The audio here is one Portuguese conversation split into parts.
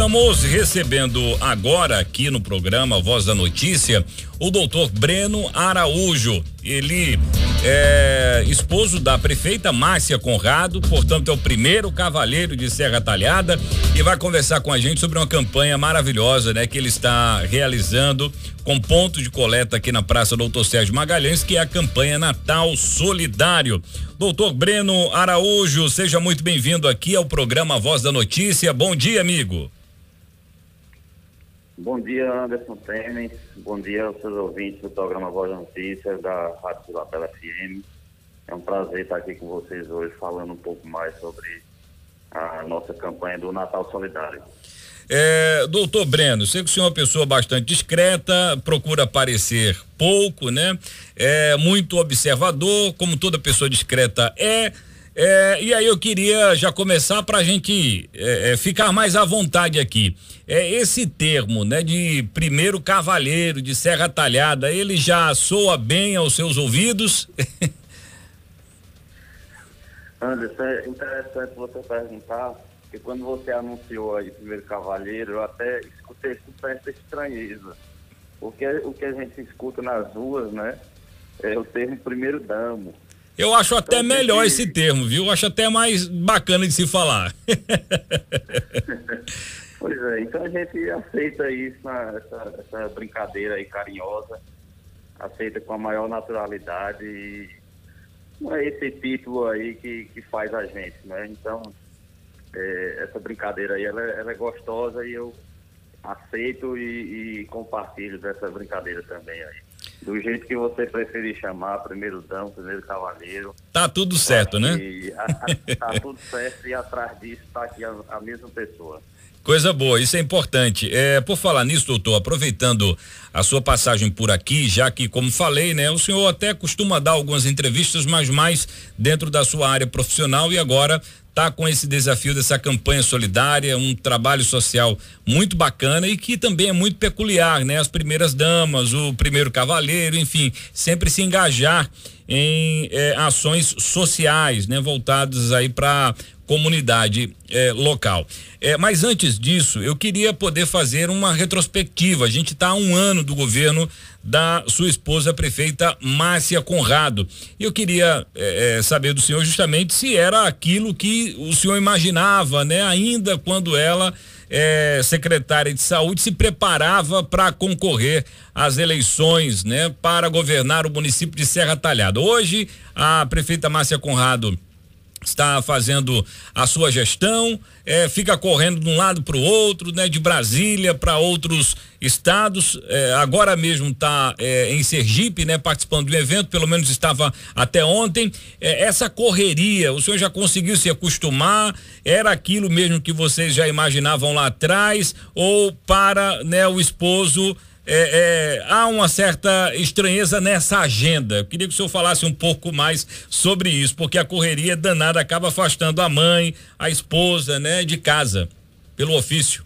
Estamos recebendo agora aqui no programa Voz da Notícia o doutor Breno Araújo. Ele é esposo da prefeita Márcia Conrado, portanto é o primeiro cavaleiro de Serra Talhada e vai conversar com a gente sobre uma campanha maravilhosa, né, que ele está realizando com ponto de coleta aqui na Praça Doutor Sérgio Magalhães, que é a campanha Natal Solidário. Doutor Breno Araújo, seja muito bem-vindo aqui ao programa Voz da Notícia. Bom dia, amigo. Bom dia, Anderson Temes. Bom dia aos seus ouvintes do programa Voz Notícia, da Rádio Filapela FM. É um prazer estar aqui com vocês hoje falando um pouco mais sobre a nossa campanha do Natal Solidário. É, doutor Breno, sei que o senhor é uma pessoa bastante discreta, procura aparecer pouco, né? É muito observador, como toda pessoa discreta é. É, e aí eu queria já começar para a gente é, é, ficar mais à vontade aqui. É esse termo, né, de primeiro cavaleiro de Serra Talhada, ele já soa bem aos seus ouvidos? Anderson, é interessante você perguntar, porque quando você anunciou aí primeiro cavaleiro, eu até escutei com certa estranheza. Porque o que a gente escuta nas ruas, né, é o termo primeiro damo. Eu acho até então, melhor esse termo, viu? Eu acho até mais bacana de se falar. pois é, então a gente aceita isso, essa, essa brincadeira aí carinhosa, aceita com a maior naturalidade e não é esse título aí que, que faz a gente, né? Então, é, essa brincadeira aí, ela, ela, é gostosa e eu aceito e, e compartilho dessa brincadeira também aí do jeito que você preferir chamar, primeiro dão, primeiro cavaleiro. Tá tudo certo, né? A, a, tá tudo certo e atrás disso está aqui a, a, mesma pessoa. Coisa boa, isso é importante. É, por falar nisso, doutor, aproveitando a sua passagem por aqui, já que, como falei, né, o senhor até costuma dar algumas entrevistas, mas mais dentro da sua área profissional e agora tá com esse desafio dessa campanha solidária, um trabalho social muito bacana e que também é muito peculiar, né? As primeiras damas, o primeiro cavaleiro, enfim, sempre se engajar em eh, ações sociais, né? Voltadas aí para comunidade eh, local. Eh, mas antes disso, eu queria poder fazer uma retrospectiva. A gente está há um ano do governo da sua esposa, a prefeita Márcia Conrado. Eu queria eh, saber do senhor justamente se era aquilo que o senhor imaginava, né? Ainda quando ela é, secretária de saúde se preparava para concorrer às eleições, né, para governar o município de Serra Talhada. Hoje, a prefeita Márcia Conrado está fazendo a sua gestão, é, fica correndo de um lado para o outro, né, de Brasília para outros estados. É, agora mesmo está é, em Sergipe, né, participando do evento, pelo menos estava até ontem. É, essa correria, o senhor já conseguiu se acostumar? Era aquilo mesmo que vocês já imaginavam lá atrás? Ou para né, o esposo é, é, há uma certa estranheza nessa agenda. Eu queria que o senhor falasse um pouco mais sobre isso, porque a correria danada acaba afastando a mãe, a esposa, né, de casa, pelo ofício.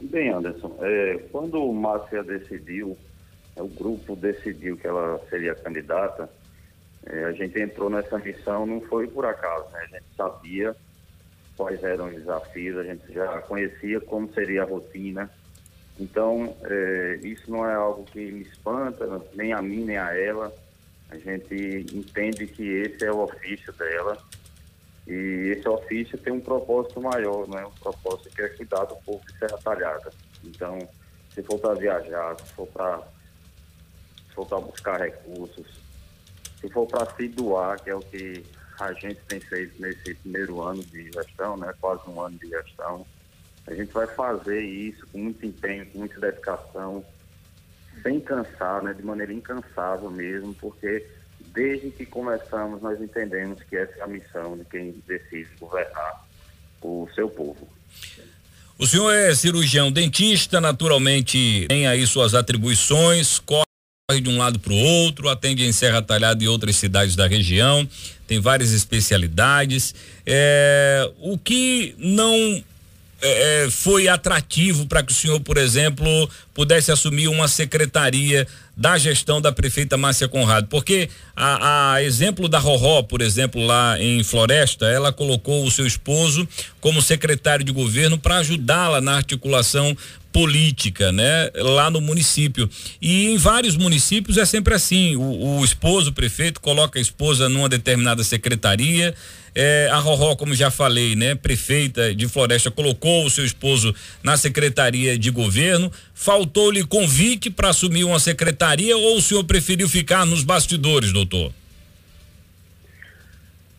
Bem, Anderson, é, quando Márcia decidiu, o grupo decidiu que ela seria candidata, é, a gente entrou nessa missão, não foi por acaso, né? A gente sabia quais eram os desafios, a gente já conhecia como seria a rotina, então, é, isso não é algo que me espanta, nem a mim, nem a ela. A gente entende que esse é o ofício dela. E esse ofício tem um propósito maior, né? Um propósito que é cuidar do povo de Serra Talhada. Então, se for para viajar, se for para buscar recursos, se for para se doar, que é o que a gente tem feito nesse primeiro ano de gestão, né? Quase um ano de gestão a gente vai fazer isso com muito empenho, com muita dedicação, sem cansar, né, de maneira incansável mesmo, porque desde que começamos nós entendemos que essa é a missão de quem decide governar o seu povo. O senhor é cirurgião dentista, naturalmente tem aí suas atribuições, corre de um lado para o outro, atende em Serra Talhada e outras cidades da região, tem várias especialidades. É, o que não é, é, foi atrativo para que o senhor, por exemplo, pudesse assumir uma secretaria da gestão da prefeita Márcia Conrado, porque a, a, exemplo da Roró, por exemplo, lá em Floresta, ela colocou o seu esposo como secretário de governo para ajudá-la na articulação política, né, lá no município. E em vários municípios é sempre assim: o, o esposo, o prefeito, coloca a esposa numa determinada secretaria. É, a Roró, como já falei, né, prefeita de Floresta, colocou o seu esposo na secretaria de governo. Faltou-lhe convite para assumir uma secretaria ou o senhor preferiu ficar nos bastidores, doutor?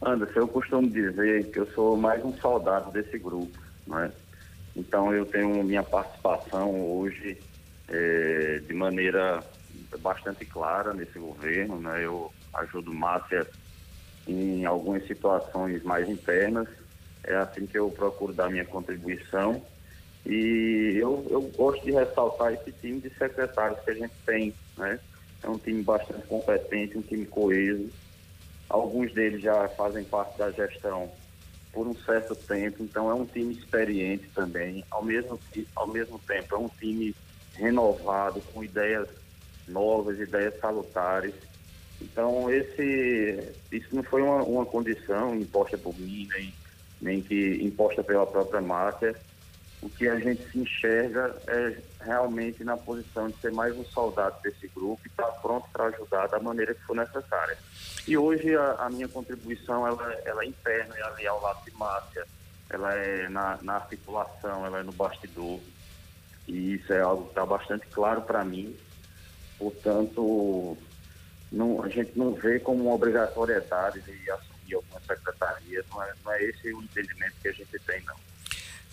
Anderson, eu costumo dizer que eu sou mais um soldado desse grupo, né? Então eu tenho minha participação hoje é, de maneira bastante clara nesse governo, né? Eu ajudo Márcia em algumas situações mais internas, é assim que eu procuro dar minha contribuição e eu, eu gosto de ressaltar esse time de secretários que a gente tem, né? É um time bastante competente, um time coeso. Alguns deles já fazem parte da gestão por um certo tempo, então é um time experiente também, ao mesmo, ao mesmo tempo é um time renovado, com ideias novas, ideias salutares. Então esse, isso não foi uma, uma condição imposta por mim, nem, nem que imposta pela própria marca. O que a gente se enxerga é realmente na posição de ser mais um soldado desse grupo e estar tá pronto para ajudar da maneira que for necessária. E hoje a, a minha contribuição ela, ela é interna, é ao lado de Márcia, ela é na, na articulação, ela é no bastidor. E isso é algo que está bastante claro para mim. Portanto, não, a gente não vê como uma obrigatoriedade de assumir alguma secretaria. Não é, não é esse o entendimento que a gente tem, não.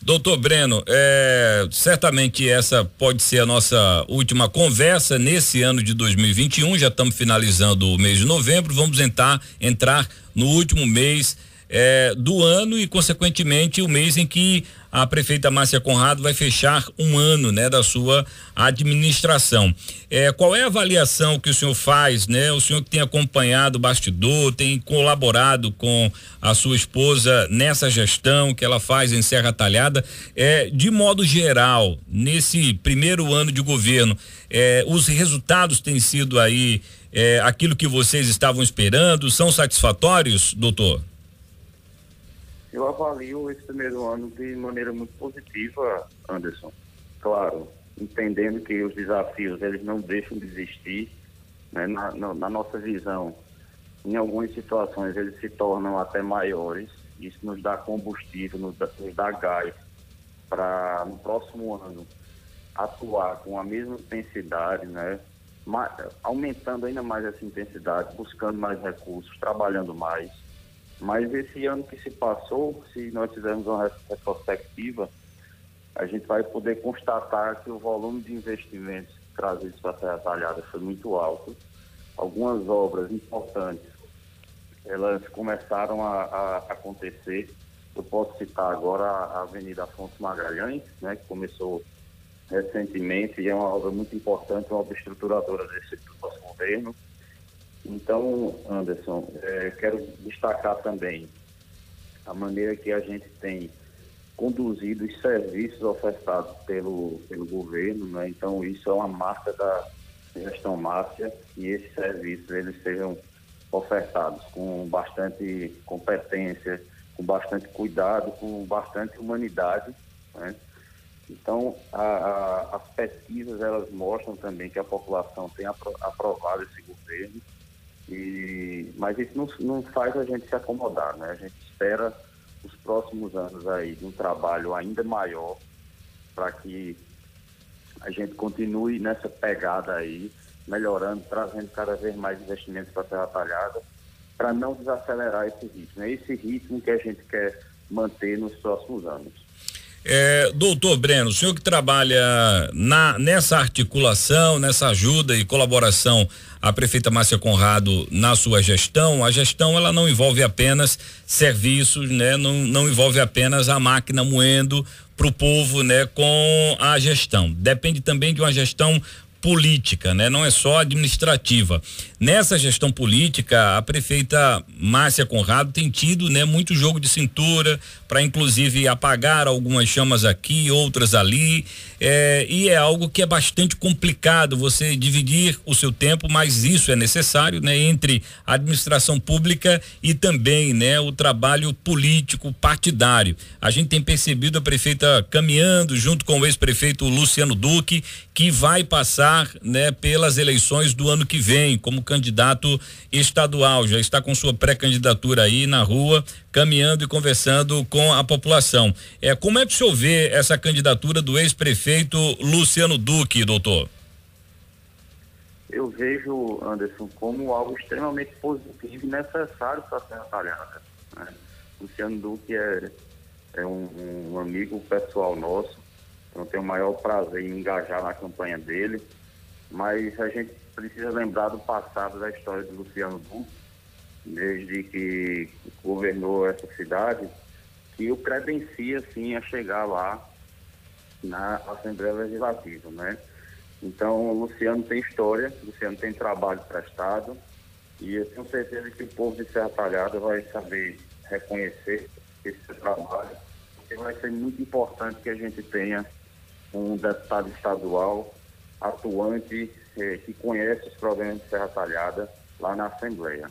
Doutor Breno, é, certamente essa pode ser a nossa última conversa nesse ano de 2021. Já estamos finalizando o mês de novembro. Vamos entrar, entrar no último mês é, do ano e, consequentemente, o mês em que a prefeita Márcia Conrado vai fechar um ano, né, da sua administração. É, qual é a avaliação que o senhor faz, né? O senhor tem acompanhado o bastidor, tem colaborado com a sua esposa nessa gestão que ela faz em Serra Talhada, é, de modo geral, nesse primeiro ano de governo, é, os resultados têm sido aí é, aquilo que vocês estavam esperando, são satisfatórios, doutor? Eu avalio esse primeiro ano de maneira muito positiva, Anderson. Claro, entendendo que os desafios eles não deixam de existir, né? na, na, na nossa visão, em algumas situações eles se tornam até maiores. Isso nos dá combustível, nos dá, nos dá gás para no próximo ano atuar com a mesma intensidade, né? aumentando ainda mais essa intensidade, buscando mais recursos, trabalhando mais mas esse ano que se passou, se nós fizermos uma retrospectiva, a gente vai poder constatar que o volume de investimentos trazidos para a Terra Talhada foi muito alto. Algumas obras importantes, elas começaram a, a acontecer. Eu posso citar agora a Avenida Afonso Magalhães, né, que começou recentemente e é uma obra muito importante, uma obra estruturadora desse do nosso governo. Então, Anderson, é, quero destacar também a maneira que a gente tem conduzido os serviços ofertados pelo, pelo governo, né? então isso é uma marca da gestão Márcia e esses serviços eles sejam ofertados com bastante competência, com bastante cuidado, com bastante humanidade, né? Então, a, a, as pesquisas elas mostram também que a população tem aprovado esse governo e, mas isso não, não faz a gente se acomodar, né? A gente espera os próximos anos aí de um trabalho ainda maior para que a gente continue nessa pegada aí, melhorando, trazendo cada vez mais investimentos para a Terra Talhada, para não desacelerar esse ritmo. É esse ritmo que a gente quer manter nos próximos anos. É, doutor Breno, o senhor que trabalha na, nessa articulação, nessa ajuda e colaboração à prefeita Márcia Conrado na sua gestão, a gestão ela não envolve apenas serviços, né? Não, não envolve apenas a máquina moendo para o povo, né? Com a gestão. Depende também de uma gestão política, né? Não é só administrativa. Nessa gestão política, a prefeita Márcia Conrado tem tido, né, muito jogo de cintura para inclusive apagar algumas chamas aqui, outras ali, é, e é algo que é bastante complicado você dividir o seu tempo, mas isso é necessário, né, entre a administração pública e também, né, o trabalho político partidário. A gente tem percebido a prefeita caminhando junto com o ex-prefeito Luciano Duque, que vai passar, né, pelas eleições do ano que vem como candidato estadual, já está com sua pré-candidatura aí na rua, caminhando e conversando com a população. É, como é que o senhor vê essa candidatura do ex-prefeito Luciano Duque, doutor? Eu vejo, Anderson, como algo extremamente positivo e necessário para ser Talhada. Né? Luciano Duque é, é um, um amigo pessoal nosso, então tenho o maior prazer em engajar na campanha dele, mas a gente precisa lembrar do passado da história de Luciano Duque, desde que governou essa cidade, que o credencia, sim, a chegar lá na Assembleia Legislativa, né? Então, o Luciano tem história, Luciano tem trabalho prestado, e eu tenho certeza que o povo de Serra Talhada vai saber reconhecer esse trabalho, porque vai ser muito importante que a gente tenha um deputado estadual atuante eh, que conhece os problemas de Serra Talhada lá na Assembleia.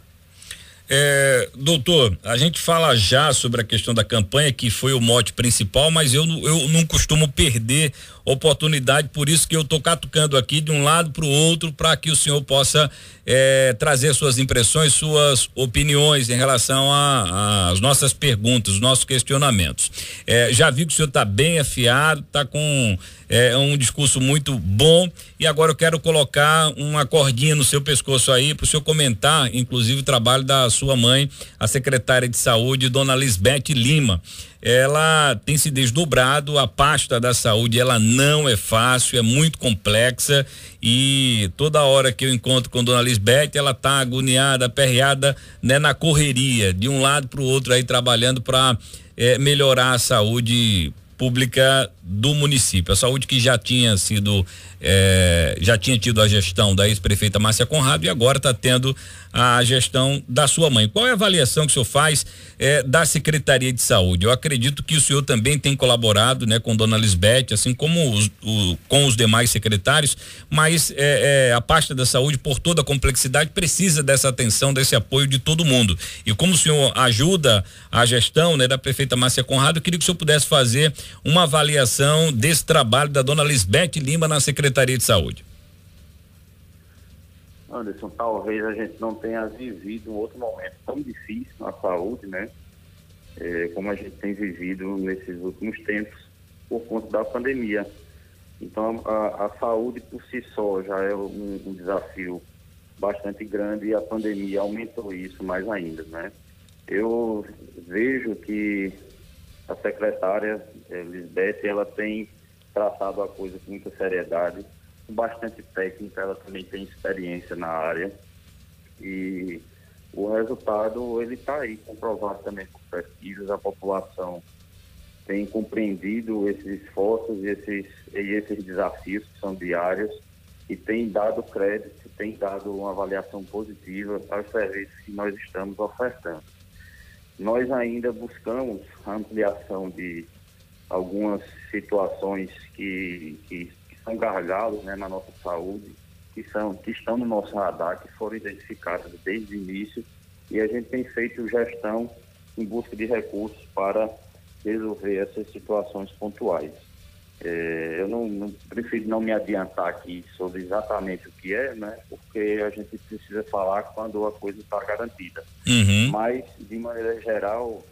É, doutor, a gente fala já sobre a questão da campanha, que foi o mote principal, mas eu, eu não costumo perder oportunidade, por isso que eu estou catucando aqui de um lado para o outro, para que o senhor possa é, trazer suas impressões, suas opiniões em relação às nossas perguntas, os nossos questionamentos. É, já vi que o senhor está bem afiado, está com é, um discurso muito bom e agora eu quero colocar uma cordinha no seu pescoço aí para o senhor comentar, inclusive o trabalho da sua mãe, a secretária de saúde, dona Lisbeth Lima ela tem se desdobrado, a pasta da saúde ela não é fácil, é muito complexa e toda hora que eu encontro com Dona Lisbeth, ela tá agoniada, aperreada, né, na correria, de um lado para o outro aí trabalhando para eh, melhorar a saúde pública do município. A saúde que já tinha sido, eh, já tinha tido a gestão da ex-prefeita Márcia Conrado e agora está tendo a gestão da sua mãe. Qual é a avaliação que o senhor faz eh, da Secretaria de Saúde? Eu acredito que o senhor também tem colaborado, né, com Dona Lisbeth, assim como os, o, com os demais secretários, mas eh, a pasta da saúde, por toda a complexidade, precisa dessa atenção, desse apoio de todo mundo. E como o senhor ajuda a gestão, né, da prefeita Márcia Conrado, eu queria que o senhor pudesse fazer uma avaliação desse trabalho da Dona Lisbeth Lima na Secretaria de Saúde. Anderson, talvez a gente não tenha vivido um outro momento tão difícil na saúde, né? É, como a gente tem vivido nesses últimos tempos por conta da pandemia. Então, a, a saúde por si só já é um, um, desafio bastante grande e a pandemia aumentou isso mais ainda, né? Eu vejo que a secretária eh, Lisbeth, ela tem tratado a coisa com muita seriedade bastante técnica, ela também tem experiência na área e o resultado ele está aí comprovado também por pesquisas, a população tem compreendido esses esforços e esses, e esses desafios que são diários e tem dado crédito, tem dado uma avaliação positiva aos serviços que nós estamos ofertando. Nós ainda buscamos a ampliação de algumas situações que, que são gargalos né, na nossa saúde, que, são, que estão no nosso radar, que foram identificados desde o início, e a gente tem feito gestão em busca de recursos para resolver essas situações pontuais. É, eu não, não, prefiro não me adiantar aqui sobre exatamente o que é, né? Porque a gente precisa falar quando a coisa está garantida. Uhum. Mas, de maneira geral,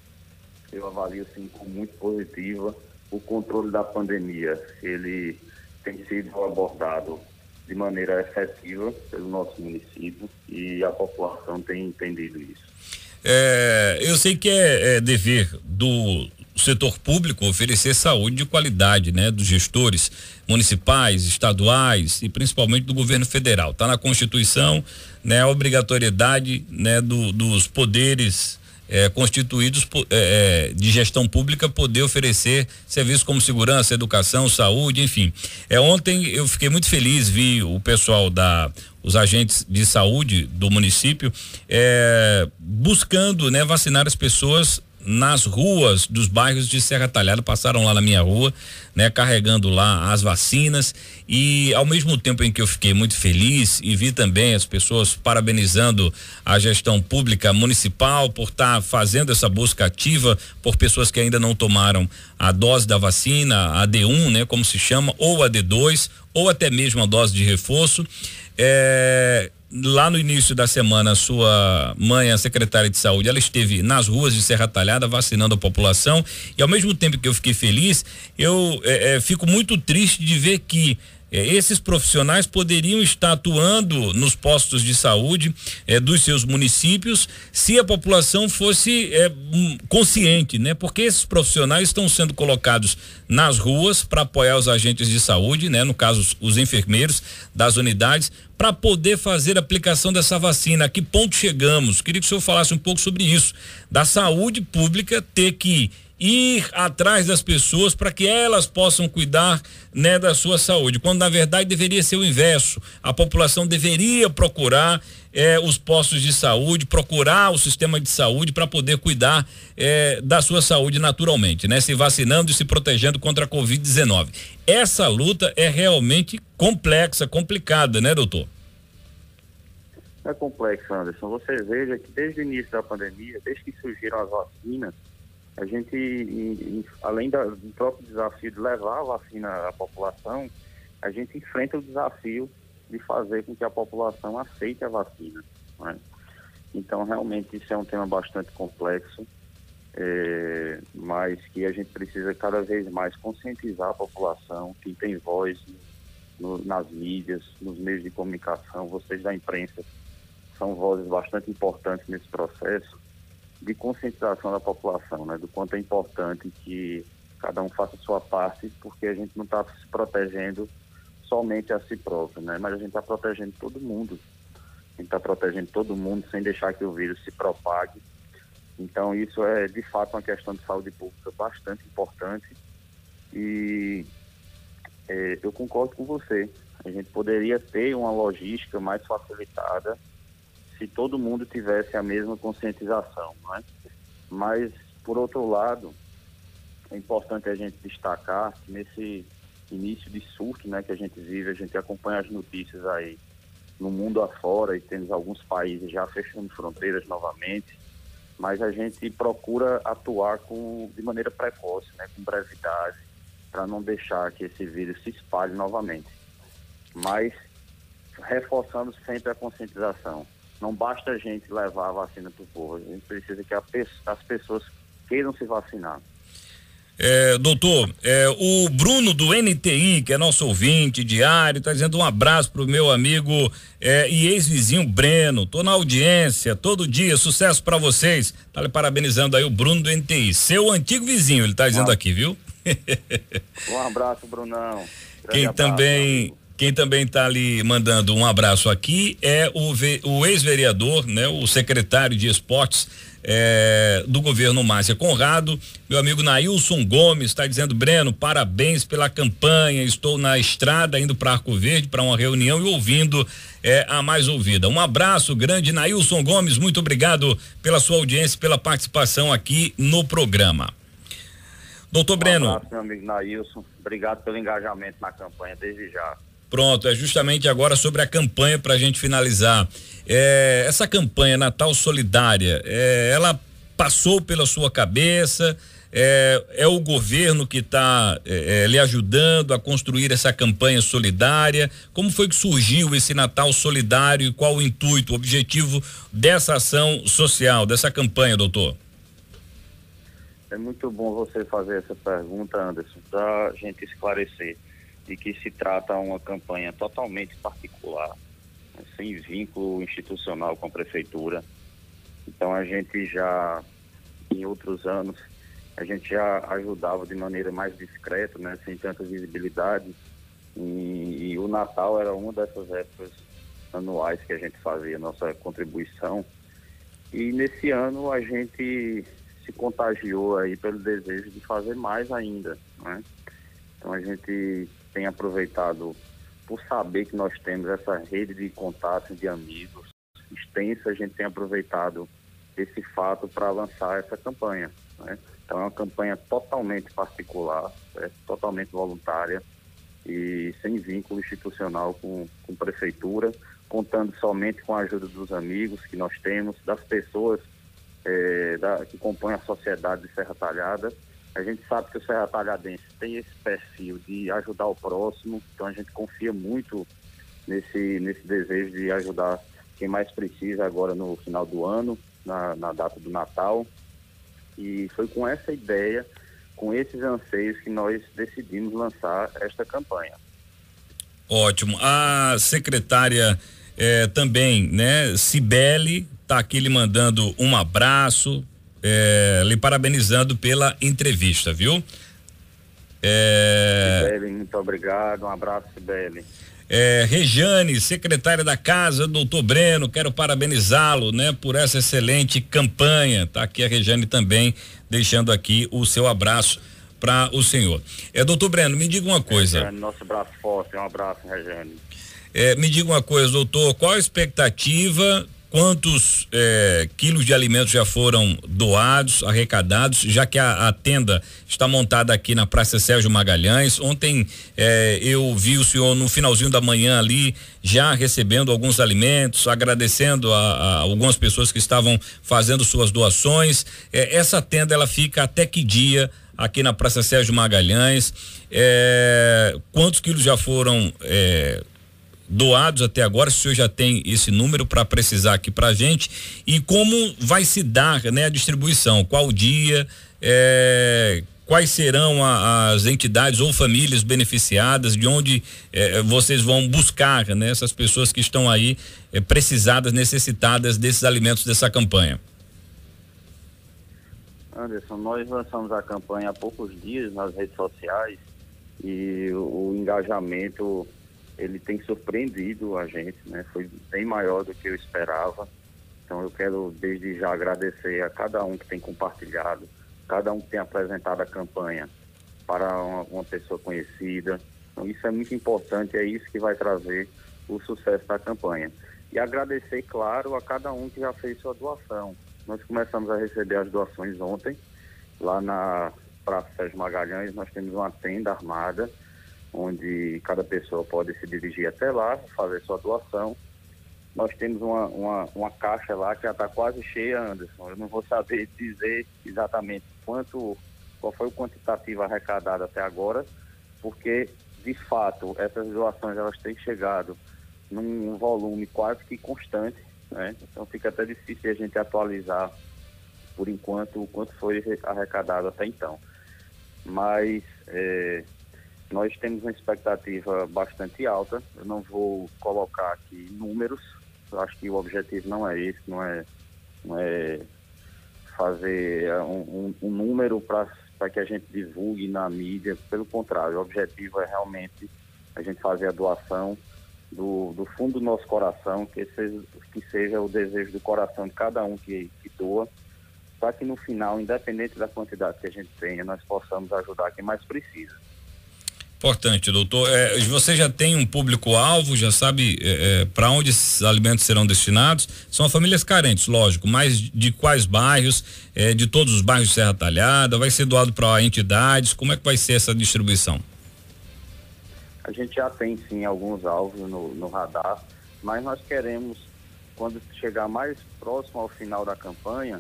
eu avalio assim como muito positiva o controle da pandemia. Ele tem sido abordado de maneira efetiva pelo nosso município e a população tem entendido isso. É, eu sei que é, é, dever do setor público oferecer saúde de qualidade, né, dos gestores municipais, estaduais e principalmente do governo federal. Está na Constituição, né, a obrigatoriedade, né, do, dos poderes é, constituídos é, é, de gestão pública poder oferecer serviços como segurança, educação, saúde, enfim. É, ontem eu fiquei muito feliz, vi o pessoal da os agentes de saúde do município é, buscando né, vacinar as pessoas nas ruas dos bairros de Serra Talhada, passaram lá na minha rua, né, carregando lá as vacinas e ao mesmo tempo em que eu fiquei muito feliz e vi também as pessoas parabenizando a gestão pública municipal por estar tá fazendo essa busca ativa por pessoas que ainda não tomaram a dose da vacina, a D1, né, como se chama, ou a D2, ou até mesmo a dose de reforço. É, lá no início da semana, sua mãe, a secretária de saúde, ela esteve nas ruas de Serra Talhada vacinando a população. E ao mesmo tempo que eu fiquei feliz, eu é, é, fico muito triste de ver que é, esses profissionais poderiam estar atuando nos postos de saúde é, dos seus municípios se a população fosse é, consciente, né? Porque esses profissionais estão sendo colocados nas ruas para apoiar os agentes de saúde, né? No caso, os, os enfermeiros das unidades, para poder fazer a aplicação dessa vacina. A que ponto chegamos? Queria que o senhor falasse um pouco sobre isso, da saúde pública ter que ir atrás das pessoas para que elas possam cuidar né, da sua saúde, quando na verdade deveria ser o inverso. A população deveria procurar eh, os postos de saúde, procurar o sistema de saúde para poder cuidar eh, da sua saúde naturalmente, né? Se vacinando e se protegendo contra a Covid-19. Essa luta é realmente complexa, complicada, né, doutor? É complexo, Anderson. Você veja que desde o início da pandemia, desde que surgiram as vacinas, a gente, além do próprio desafio de levar a vacina à população, a gente enfrenta o desafio de fazer com que a população aceite a vacina. Né? Então, realmente, isso é um tema bastante complexo, é, mas que a gente precisa cada vez mais conscientizar a população, quem tem voz no, nas mídias, nos meios de comunicação, vocês da imprensa são vozes bastante importantes nesse processo de conscientização da população, né, do quanto é importante que cada um faça a sua parte, porque a gente não está se protegendo somente a si próprio, né, mas a gente está protegendo todo mundo. A gente está protegendo todo mundo sem deixar que o vírus se propague. Então, isso é de fato uma questão de saúde pública bastante importante e é, eu concordo com você. A gente poderia ter uma logística mais facilitada se todo mundo tivesse a mesma conscientização, não é? Mas, por outro lado, é importante a gente destacar que nesse início de surto né, que a gente vive, a gente acompanha as notícias aí no mundo afora e temos alguns países já fechando fronteiras novamente, mas a gente procura atuar com, de maneira precoce, né, com brevidade, para não deixar que esse vírus se espalhe novamente. Mas reforçando sempre a conscientização. Não basta a gente levar a vacina para o povo, a gente precisa que as pessoas queiram se vacinar. É, doutor, é, o Bruno do NTI, que é nosso ouvinte diário, está dizendo um abraço pro meu amigo é, e ex-vizinho Breno. Tô na audiência todo dia, sucesso para vocês. Tá lhe parabenizando aí o Bruno do NTI, seu antigo vizinho, ele está dizendo aqui, viu? um abraço, Brunão. Grande Quem abraço, também quem também está ali mandando um abraço aqui é o, o ex-vereador, né, o secretário de esportes é, do governo Márcia Conrado, meu amigo Nailson Gomes está dizendo, Breno, parabéns pela campanha, estou na estrada indo para Arco Verde para uma reunião e ouvindo é, a mais ouvida. Um abraço grande, Nailson Gomes, muito obrigado pela sua audiência, pela participação aqui no programa. Doutor um Breno. Abraço, meu amigo Nailson, obrigado pelo engajamento na campanha desde já. Pronto, é justamente agora sobre a campanha para a gente finalizar. É, essa campanha Natal Solidária, é, ela passou pela sua cabeça? É, é o governo que está é, é, lhe ajudando a construir essa campanha solidária? Como foi que surgiu esse Natal Solidário e qual o intuito, o objetivo dessa ação social, dessa campanha, doutor? É muito bom você fazer essa pergunta, Anderson, para a gente esclarecer de que se trata uma campanha totalmente particular, né, sem vínculo institucional com a prefeitura. Então a gente já, em outros anos, a gente já ajudava de maneira mais discreta, né, sem tanta visibilidade. E, e o Natal era uma dessas épocas anuais que a gente fazia nossa contribuição. E nesse ano a gente se contagiou aí pelo desejo de fazer mais ainda, né? Então a gente tem aproveitado por saber que nós temos essa rede de contatos de amigos extensa, a gente tem aproveitado esse fato para lançar essa campanha. Né? Então é uma campanha totalmente particular, é, totalmente voluntária e sem vínculo institucional com, com prefeitura, contando somente com a ajuda dos amigos que nós temos, das pessoas é, da, que compõem a sociedade de Serra Talhada. A gente sabe que o Serra Talhadense tem esse perfil de ajudar o próximo, então a gente confia muito nesse, nesse desejo de ajudar quem mais precisa agora no final do ano, na, na data do Natal. E foi com essa ideia, com esses anseios, que nós decidimos lançar esta campanha. Ótimo. A secretária eh, também, né, Cibele, está aqui lhe mandando um abraço, eh, lhe parabenizando pela entrevista, viu? É... Sibeli, muito obrigado. Um abraço, Sibeli. É, Rejane, secretária da casa, doutor Breno, quero parabenizá-lo, né, por essa excelente campanha. Tá aqui a Rejane também, deixando aqui o seu abraço para o senhor. É, doutor Breno, me diga uma coisa. Rejane, nosso abraço forte, um abraço, Rejane. É, me diga uma coisa, doutor, qual a expectativa quantos é, quilos de alimentos já foram doados, arrecadados, já que a, a, tenda está montada aqui na Praça Sérgio Magalhães. Ontem é, eu vi o senhor no finalzinho da manhã ali já recebendo alguns alimentos, agradecendo a, a algumas pessoas que estavam fazendo suas doações. É, essa tenda ela fica até que dia? aqui na Praça Sérgio Magalhães. É, quantos quilos já foram é, doados até agora, se o senhor já tem esse número para precisar aqui para a gente e como vai se dar né, a distribuição, qual dia, é, quais serão a, as entidades ou famílias beneficiadas, de onde é, vocês vão buscar né, essas pessoas que estão aí é, precisadas, necessitadas desses alimentos dessa campanha. Anderson, nós lançamos a campanha há poucos dias nas redes sociais e o, o engajamento ele tem surpreendido a gente, né? Foi bem maior do que eu esperava. Então eu quero desde já agradecer a cada um que tem compartilhado, cada um que tem apresentado a campanha para uma, uma pessoa conhecida. Então isso é muito importante, é isso que vai trazer o sucesso da campanha. E agradecer, claro, a cada um que já fez sua doação. Nós começamos a receber as doações ontem, lá na Praça Sérgio Magalhães, nós temos uma tenda armada onde cada pessoa pode se dirigir até lá, fazer sua doação. Nós temos uma, uma, uma caixa lá que já está quase cheia, Anderson. Eu não vou saber dizer exatamente quanto, qual foi o quantitativo arrecadado até agora, porque de fato essas doações elas têm chegado num volume quase que constante, né? Então fica até difícil a gente atualizar por enquanto o quanto foi arrecadado até então. Mas é, nós temos uma expectativa bastante alta. Eu não vou colocar aqui números. Eu acho que o objetivo não é esse, não é, não é fazer um, um, um número para que a gente divulgue na mídia. Pelo contrário, o objetivo é realmente a gente fazer a doação do, do fundo do nosso coração, que seja, que seja o desejo do coração de cada um que, que doa, para que no final, independente da quantidade que a gente tenha, nós possamos ajudar quem mais precisa. Importante, doutor. É, você já tem um público-alvo, já sabe é, é para onde esses alimentos serão destinados? São famílias carentes, lógico, mas de quais bairros? É, de todos os bairros de Serra Talhada? Vai ser doado para entidades? Como é que vai ser essa distribuição? A gente já tem sim alguns alvos no, no radar, mas nós queremos, quando chegar mais próximo ao final da campanha,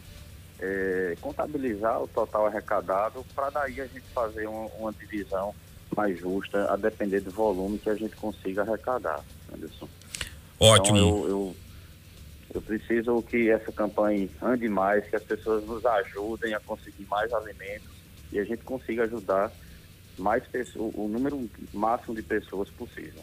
é, contabilizar o total arrecadado para daí a gente fazer uma, uma divisão mais justa, a depender do volume que a gente consiga arrecadar, Anderson. Ótimo. Então, eu, eu, eu preciso que essa campanha ande mais, que as pessoas nos ajudem a conseguir mais alimentos e a gente consiga ajudar mais pessoas, o número máximo de pessoas possível.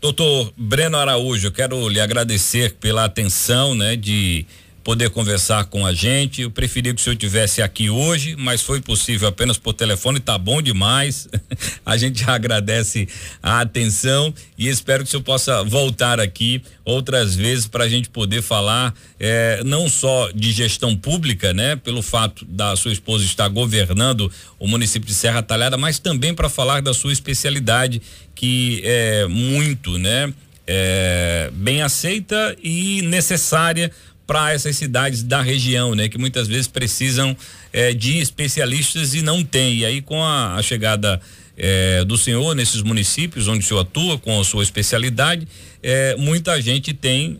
Doutor Breno Araújo, eu quero lhe agradecer pela atenção, né, de poder conversar com a gente. Eu preferia que o senhor tivesse aqui hoje, mas foi possível apenas por telefone, tá bom demais. a gente agradece a atenção e espero que o senhor possa voltar aqui outras vezes para a gente poder falar eh, não só de gestão pública, né, pelo fato da sua esposa estar governando o município de Serra Talhada, mas também para falar da sua especialidade que é muito, né, é, bem aceita e necessária para essas cidades da região, né? Que muitas vezes precisam é, de especialistas e não tem. E aí com a, a chegada é, do senhor nesses municípios onde o senhor atua com a sua especialidade, é, muita gente tem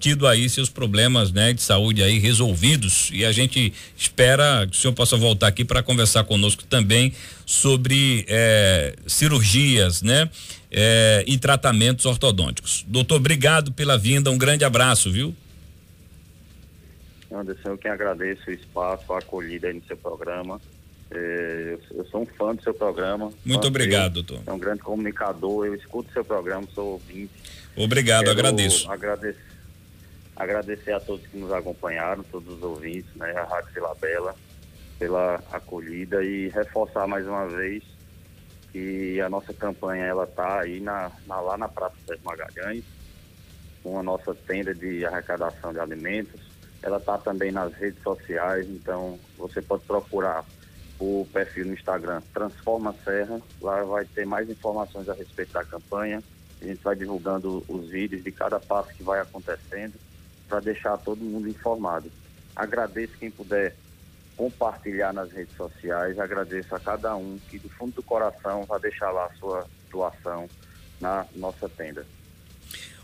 tido aí seus problemas né, de saúde aí resolvidos e a gente espera que o senhor possa voltar aqui para conversar conosco também sobre cirurgias, né? E tratamentos ortodônticos. Doutor, obrigado pela vinda, um grande abraço, viu? Anderson, eu que agradeço o espaço, a acolhida aí no seu programa. É, eu, sou um fã do seu programa. Muito obrigado, doutor. É um grande comunicador, eu escuto seu programa, sou ouvinte. Obrigado, Quero agradeço. Agradecer, agradecer a todos que nos acompanharam, todos os ouvintes, né, a Rádio Vila Bela, pela acolhida e reforçar mais uma vez que a nossa campanha ela está aí na, na, lá na Praça Sérgio Magalhães, com a nossa tenda de arrecadação de alimentos. Ela está também nas redes sociais, então você pode procurar o perfil no Instagram Transforma Serra. Lá vai ter mais informações a respeito da campanha. A gente vai divulgando os vídeos de cada passo que vai acontecendo para deixar todo mundo informado. Agradeço quem puder compartilhar nas redes sociais. Agradeço a cada um que do fundo do coração vai deixar lá a sua doação na nossa tenda.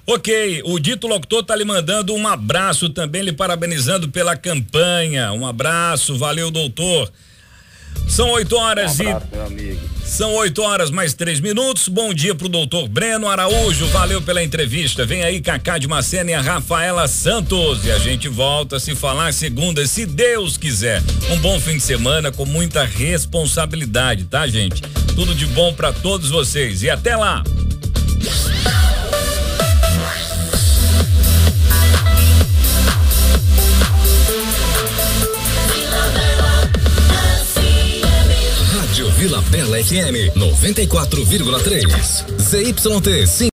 Ok, o dito locutor tá lhe mandando um abraço também, lhe parabenizando pela campanha. Um abraço, valeu, doutor. São 8 horas um abraço, e. Meu amigo. São 8 horas mais três minutos. Bom dia pro doutor Breno Araújo. Valeu pela entrevista. Vem aí Cacá de Macena e a Rafaela Santos. E a gente volta a se falar segunda, se Deus quiser. Um bom fim de semana com muita responsabilidade, tá, gente? Tudo de bom para todos vocês. E até lá! Vila Bela FM 94,3. ZYT 5